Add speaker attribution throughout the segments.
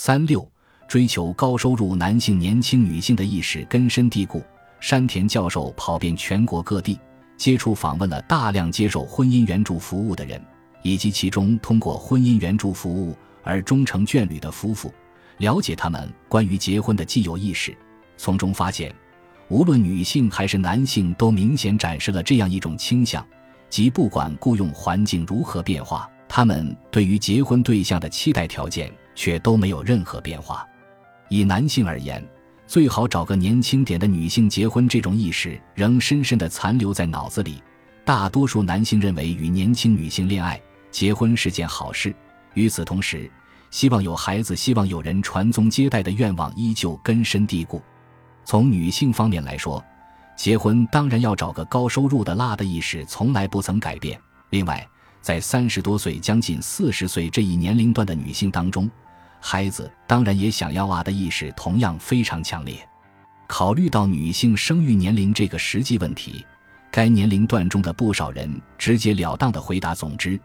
Speaker 1: 三六追求高收入男性年轻女性的意识根深蒂固。山田教授跑遍全国各地，接触访问了大量接受婚姻援助服务的人，以及其中通过婚姻援助服务而终成眷侣的夫妇，了解他们关于结婚的既有意识。从中发现，无论女性还是男性，都明显展示了这样一种倾向，即不管雇佣环境如何变化，他们对于结婚对象的期待条件。却都没有任何变化。以男性而言，最好找个年轻点的女性结婚，这种意识仍深深地残留在脑子里。大多数男性认为与年轻女性恋爱、结婚是件好事。与此同时，希望有孩子、希望有人传宗接代的愿望依旧根深蒂固。从女性方面来说，结婚当然要找个高收入的辣的意识从来不曾改变。另外，在三十多岁、将近四十岁这一年龄段的女性当中，孩子当然也想要啊的意识同样非常强烈。考虑到女性生育年龄这个实际问题，该年龄段中的不少人直截了当的回答：“总之，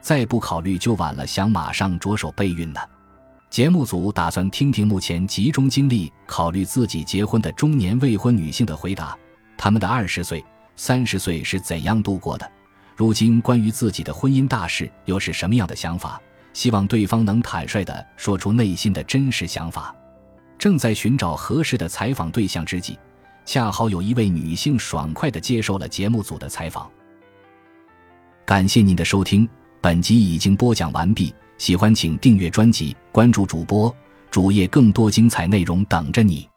Speaker 1: 再不考虑就晚了，想马上着手备孕呢。”节目组打算听听目前集中精力考虑自己结婚的中年未婚女性的回答，她们的二十岁、三十岁是怎样度过的？如今关于自己的婚姻大事又是什么样的想法？希望对方能坦率地说出内心的真实想法。正在寻找合适的采访对象之际，恰好有一位女性爽快地接受了节目组的采访。感谢您的收听，本集已经播讲完毕。喜欢请订阅专辑，关注主播主页，更多精彩内容等着你。